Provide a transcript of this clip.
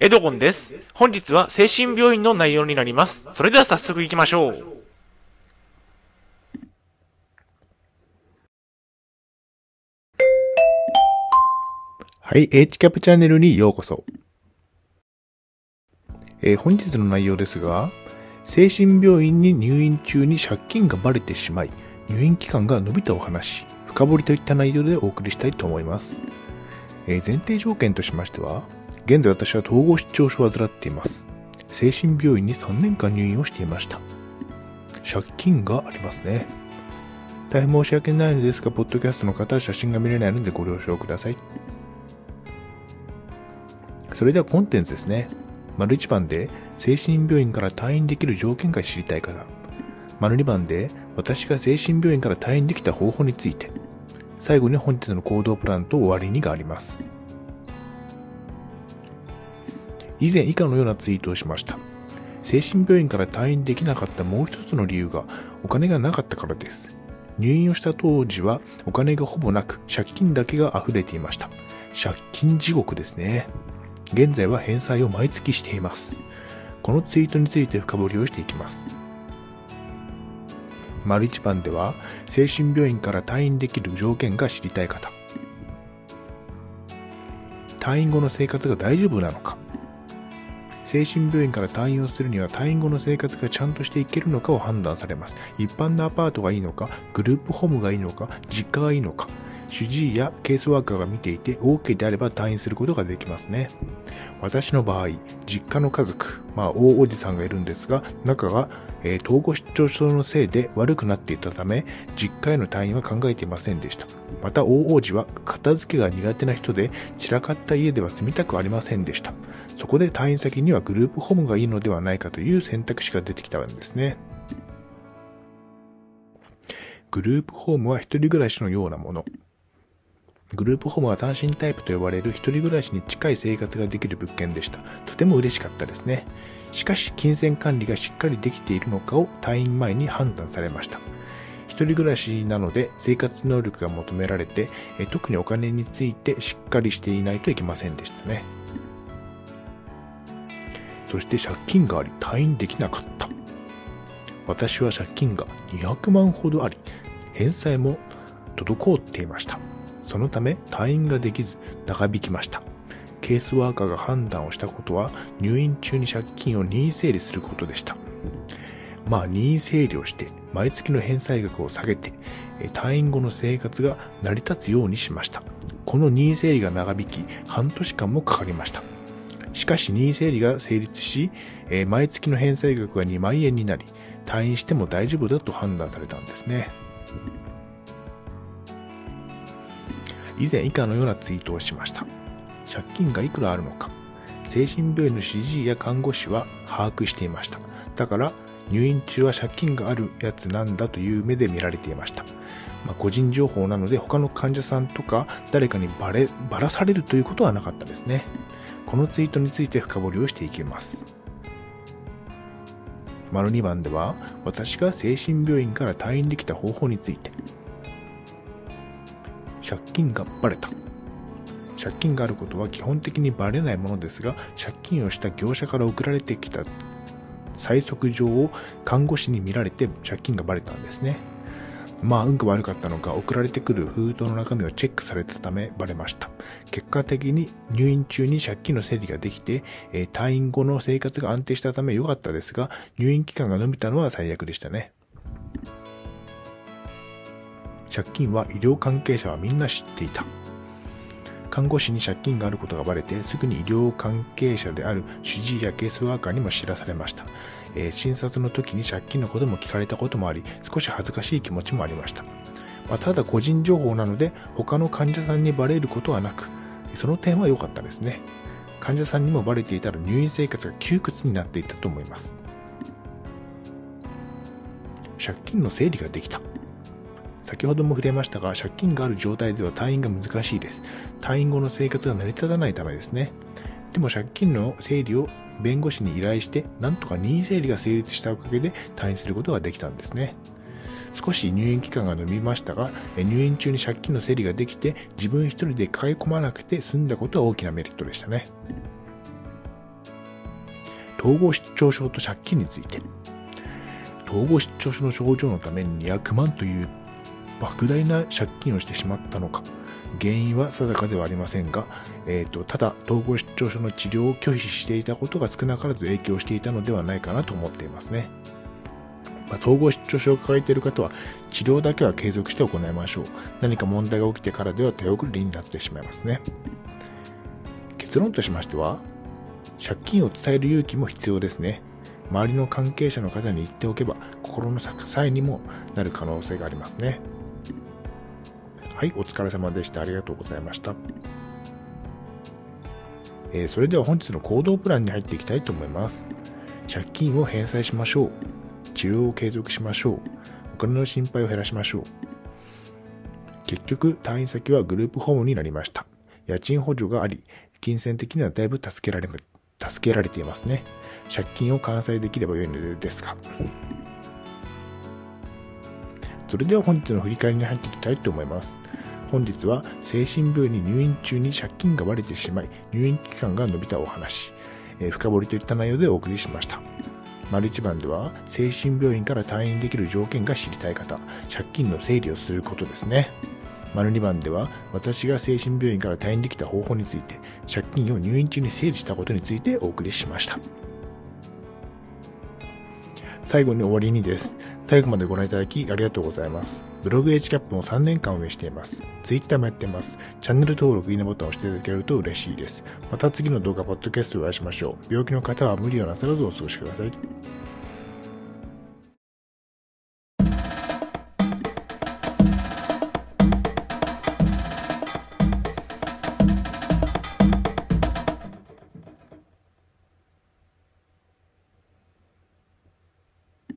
エドゴンです。本日は精神病院の内容になります。それでは早速行きましょう。はい、H キャプチャンネルにようこそ。えー本日の内容ですが、精神病院に入院中に借金がバレてしまい、入院期間が延びたお話、深掘りといった内容でお送りしたいと思います。えー前提条件としましては、現在私は統合失調症を患っています。精神病院に3年間入院をしていました。借金がありますね。大変申し訳ないのですが、ポッドキャストの方は写真が見れないのでご了承ください。それではコンテンツですね。丸1番で精神病院から退院できる条件が知りたい方。丸2番で私が精神病院から退院できた方法について。最後に本日の行動プランと終わりにがあります。以前以下のようなツイートをしました。精神病院から退院できなかったもう一つの理由がお金がなかったからです。入院をした当時はお金がほぼなく借金だけが溢れていました。借金地獄ですね。現在は返済を毎月しています。このツイートについて深掘りをしていきます。丸一番では、精神病院から退院できる条件が知りたい方。退院後の生活が大丈夫なのか。精神病院から退院をするには退院後の生活がちゃんとしていけるのかを判断されます。一般のアパートがいいのか、グループホームがいいのか、実家がいいのか、主治医やケースワーカーが見ていて OK であれば退院することができますね。私の場合、実家の家族、まあ大おじさんがいるんですが、中が、えー統合失調症のせいで悪くなっていたため、実家への退院は考えていませんでした。また大王子は片付けが苦手な人で、散らかった家では住みたくありませんでした。そこで退院先にはグループホームがいいのではないかという選択肢が出てきたんですね。グループホームは一人暮らしのようなもの。グループホームは単身タイプと呼ばれる一人暮らしに近い生活ができる物件でした。とても嬉しかったですね。しかし、金銭管理がしっかりできているのかを退院前に判断されました。一人暮らしなので生活能力が求められて、特にお金についてしっかりしていないといけませんでしたね。そして借金があり退院できなかった。私は借金が200万ほどあり、返済も滞っていました。そのため退院ができず長引きました。ケースワーカーが判断をしたことは入院中に借金を任意整理することでした。まあ任意整理をして毎月の返済額を下げて退院後の生活が成り立つようにしました。この任意整理が長引き半年間もかかりました。しかし任意整理が成立し、毎月の返済額が2万円になり、退院しても大丈夫だと判断されたんですね。以前以下のようなツイートをしました。借金がいくらあるのか、精神病院の主治医や看護師は把握していました。だから、入院中は借金があるやつなんだという目で見られていました。まあ、個人情報なので他の患者さんとか誰かにバレ、バラされるということはなかったですね。このツイートについて深掘りをしていきます。丸2番では、私が精神病院から退院できた方法について。借金がバレた。借金があることは基本的にバレないものですが、借金をした業者から送られてきた催促状を看護師に見られて借金がバレたんですね。まあ、運が悪かったのか、送られてくる封筒の中身をチェックされたためバレました。結果的に入院中に借金の整理ができて、え退院後の生活が安定したため良かったですが、入院期間が延びたのは最悪でしたね。借金は医療関係者はみんな知っていた。看護師に借金があることがバレて、すぐに医療関係者である主治医やケースワーカーにも知らされました。えー診察の時に借金のことも聞かれたこともあり、少し恥ずかしい気持ちもありました。まあ、ただ個人情報なので、他の患者さんにバレることはなく、その点は良かったですね。患者さんにもバレていたら入院生活が窮屈になっていたと思います。借金の整理ができた。先ほども触れましたが、借金がある状態では退院が難しいです。退院後の生活が成り立たないためですね。でも借金の整理を弁護士に依頼して、なんとか任意整理が成立したおかげで退院することができたんですね。少し入院期間が延びましたが、入院中に借金の整理ができて、自分一人で抱え込まなくて済んだことは大きなメリットでしたね。統合失調症と借金について。統合失調症の症状のために200万という莫大な借金をしてしまったのか。原因は定かではありませんが、えーと、ただ統合失調症の治療を拒否していたことが少なからず影響していたのではないかなと思っていますね。まあ、統合失調症を抱えている方は治療だけは継続して行いましょう。何か問題が起きてからでは手遅れになってしまいますね。結論としましては、借金を伝える勇気も必要ですね。周りの関係者の方に言っておけば心の支えにもなる可能性がありますね。はい、お疲れ様でした。ありがとうございました。えー、それでは本日の行動プランに入っていきたいと思います。借金を返済しましょう。治療を継続しましょう。お金の心配を減らしましょう。結局、退院先はグループホームになりました。家賃補助があり、金銭的にはだいぶ助けられ、助けられていますね。借金を完済できればよいのですが。それでは本日の振り返りに入っていきたいと思います。本日は精神病院に入院中に借金が割れてしまい、入院期間が延びたお話、えー、深掘りといった内容でお送りしました。丸一番では、精神病院から退院できる条件が知りたい方、借金の整理をすることですね。丸2番では、私が精神病院から退院できた方法について、借金を入院中に整理したことについてお送りしました。最後に終わりにです。最後までご覧いただきありがとうございます。ブログ H キャップも3年間運営しています。Twitter もやってます。チャンネル登録、いいねボタンを押していただけると嬉しいです。また次の動画、ポッドキャストでお会いしましょう。病気の方は無理をなさらずお過ごしください。